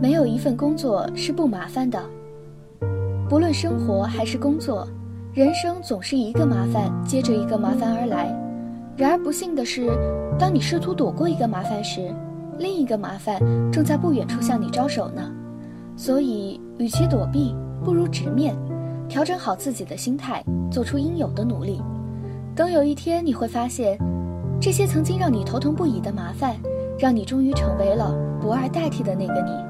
没有一份工作是不麻烦的，不论生活还是工作，人生总是一个麻烦接着一个麻烦而来。然而不幸的是，当你试图躲过一个麻烦时，另一个麻烦正在不远处向你招手呢。所以，与其躲避，不如直面，调整好自己的心态，做出应有的努力。等有一天你会发现，这些曾经让你头疼不已的麻烦，让你终于成为了不二代替的那个你。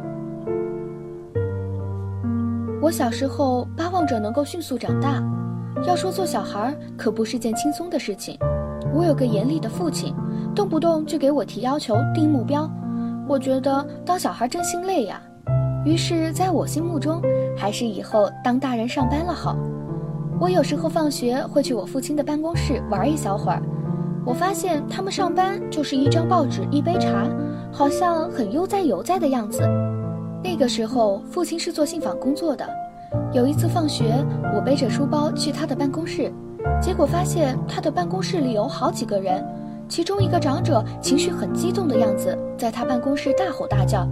我小时候巴望着能够迅速长大，要说做小孩可不是件轻松的事情。我有个严厉的父亲，动不动就给我提要求、定目标，我觉得当小孩真心累呀。于是，在我心目中，还是以后当大人上班了好。我有时候放学会去我父亲的办公室玩一小会儿，我发现他们上班就是一张报纸、一杯茶，好像很悠哉悠哉的样子。那个时候，父亲是做信访工作的。有一次放学，我背着书包去他的办公室，结果发现他的办公室里有好几个人，其中一个长者情绪很激动的样子，在他办公室大吼大叫。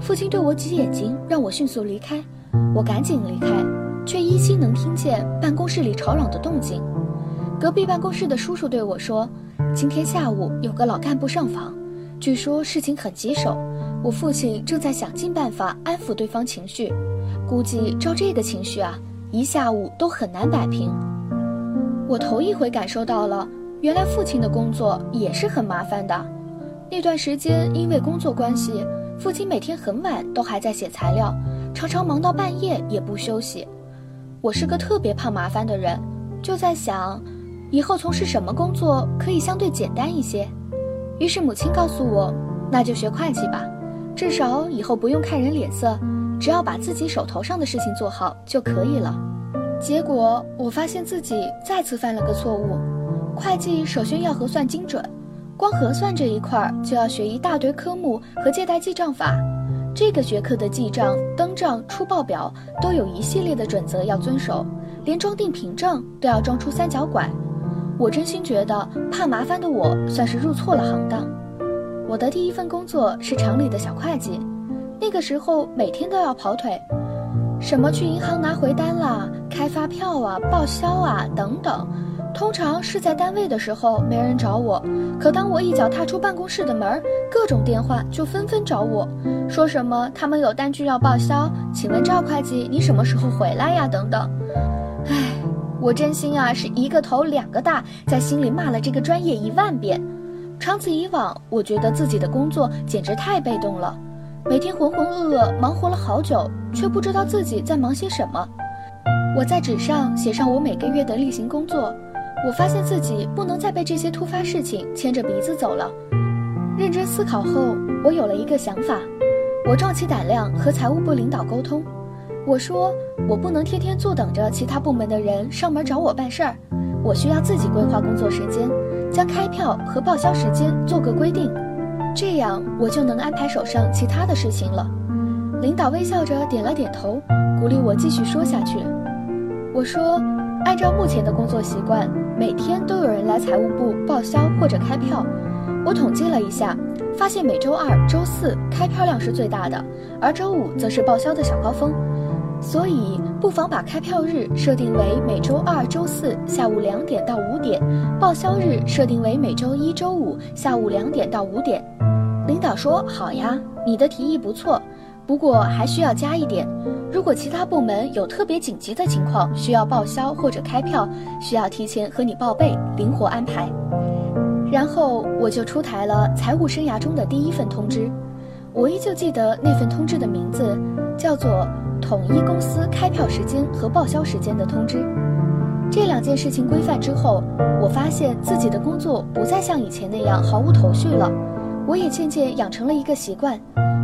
父亲对我挤眼睛，让我迅速离开。我赶紧离开，却依稀能听见办公室里吵嚷的动静。隔壁办公室的叔叔对我说：“今天下午有个老干部上访，据说事情很棘手。”我父亲正在想尽办法安抚对方情绪，估计照这个情绪啊，一下午都很难摆平。我头一回感受到了，原来父亲的工作也是很麻烦的。那段时间因为工作关系，父亲每天很晚都还在写材料，常常忙到半夜也不休息。我是个特别怕麻烦的人，就在想，以后从事什么工作可以相对简单一些。于是母亲告诉我，那就学会计吧。至少以后不用看人脸色，只要把自己手头上的事情做好就可以了。结果我发现自己再次犯了个错误。会计首先要核算精准，光核算这一块就要学一大堆科目和借贷记账法。这个学科的记账、登账、出报表都有一系列的准则要遵守，连装订凭证都要装出三角管。我真心觉得怕麻烦的我算是入错了行当。我的第一份工作是厂里的小会计，那个时候每天都要跑腿，什么去银行拿回单啦、开发票啊、报销啊等等。通常是在单位的时候没人找我，可当我一脚踏出办公室的门，各种电话就纷纷找我，说什么他们有单据要报销，请问赵会计你什么时候回来呀？等等。唉，我真心啊是一个头两个大，在心里骂了这个专业一万遍。长此以往，我觉得自己的工作简直太被动了，每天浑浑噩噩忙活了好久，却不知道自己在忙些什么。我在纸上写上我每个月的例行工作，我发现自己不能再被这些突发事情牵着鼻子走了。认真思考后，我有了一个想法，我壮起胆量和财务部领导沟通，我说我不能天天坐等着其他部门的人上门找我办事儿，我需要自己规划工作时间。将开票和报销时间做个规定，这样我就能安排手上其他的事情了。领导微笑着点了点头，鼓励我继续说下去。我说，按照目前的工作习惯，每天都有人来财务部报销或者开票。我统计了一下，发现每周二、周四开票量是最大的，而周五则是报销的小高峰。所以，不妨把开票日设定为每周二、周四下午两点到五点，报销日设定为每周一周五下午两点到五点。领导说：“好呀，你的提议不错，不过还需要加一点，如果其他部门有特别紧急的情况需要报销或者开票，需要提前和你报备，灵活安排。”然后我就出台了财务生涯中的第一份通知，我依旧记得那份通知的名字，叫做。统一公司开票时间和报销时间的通知。这两件事情规范之后，我发现自己的工作不再像以前那样毫无头绪了。我也渐渐养成了一个习惯，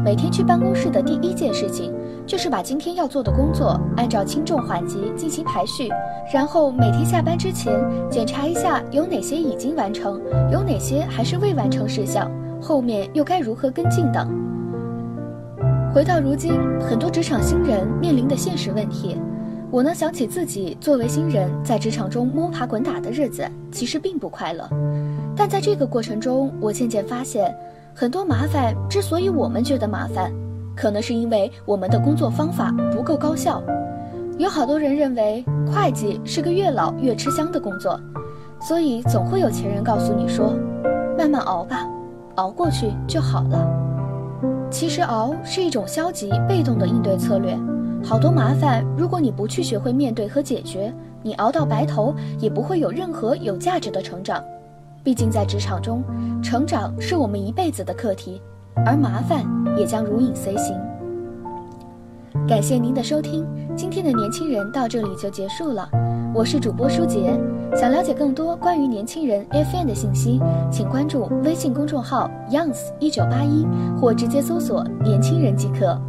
每天去办公室的第一件事情就是把今天要做的工作按照轻重缓急进行排序，然后每天下班之前检查一下有哪些已经完成，有哪些还是未完成事项，后面又该如何跟进等。回到如今，很多职场新人面临的现实问题。我能想起自己作为新人在职场中摸爬滚打的日子，其实并不快乐。但在这个过程中，我渐渐发现，很多麻烦之所以我们觉得麻烦，可能是因为我们的工作方法不够高效。有好多人认为会计是个越老越吃香的工作，所以总会有前人告诉你说：“慢慢熬吧，熬过去就好了。”其实熬是一种消极被动的应对策略。好多麻烦，如果你不去学会面对和解决，你熬到白头也不会有任何有价值的成长。毕竟在职场中，成长是我们一辈子的课题，而麻烦也将如影随形。感谢您的收听，今天的年轻人到这里就结束了。我是主播舒洁，想了解更多关于年轻人 FM 的信息，请关注微信公众号 youngs 一九八一，或直接搜索“年轻人”即可。